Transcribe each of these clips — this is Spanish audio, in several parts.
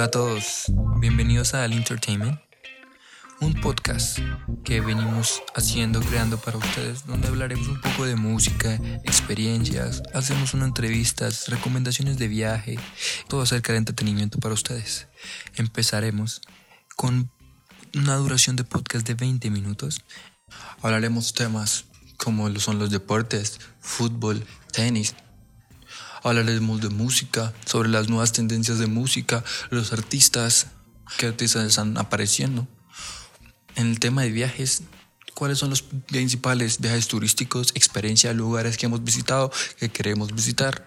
Hola a todos, bienvenidos a Al Entertainment, un podcast que venimos haciendo, creando para ustedes, donde hablaremos un poco de música, experiencias, hacemos unas entrevistas, recomendaciones de viaje, todo acerca de entretenimiento para ustedes. Empezaremos con una duración de podcast de 20 minutos. Hablaremos temas como son los deportes, fútbol, tenis, Hablaremos de música, sobre las nuevas tendencias de música, los artistas, qué artistas están apareciendo. En el tema de viajes, cuáles son los principales viajes turísticos, experiencias, lugares que hemos visitado, que queremos visitar,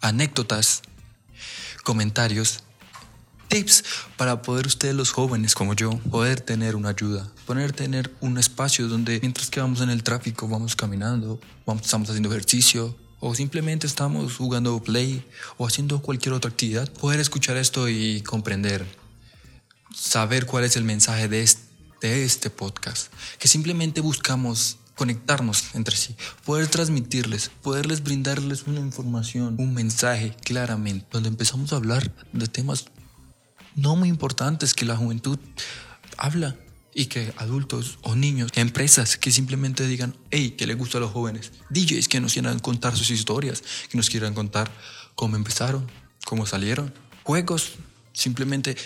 anécdotas, comentarios, tips para poder ustedes los jóvenes como yo poder tener una ayuda, poder tener un espacio donde mientras que vamos en el tráfico vamos caminando, vamos, estamos haciendo ejercicio, o simplemente estamos jugando play o haciendo cualquier otra actividad, poder escuchar esto y comprender, saber cuál es el mensaje de este, este podcast, que simplemente buscamos conectarnos entre sí, poder transmitirles, poderles brindarles una información, un mensaje claramente, donde empezamos a hablar de temas no muy importantes que la juventud habla y que adultos o niños, empresas que simplemente digan, hey, que le gusta a los jóvenes, DJs que nos quieran contar sus historias, que nos quieran contar cómo empezaron, cómo salieron, juegos, simplemente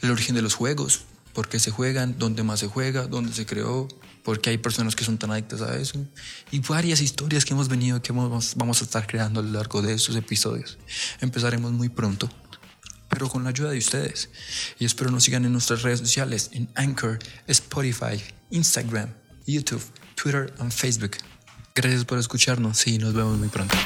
el origen de los juegos, por qué se juegan, dónde más se juega, dónde se creó, por qué hay personas que son tan adictas a eso, y varias historias que hemos venido, que vamos, vamos a estar creando a lo largo de estos episodios. Empezaremos muy pronto pero con la ayuda de ustedes. Y espero nos sigan en nuestras redes sociales, en Anchor, Spotify, Instagram, YouTube, Twitter y Facebook. Gracias por escucharnos y nos vemos muy pronto.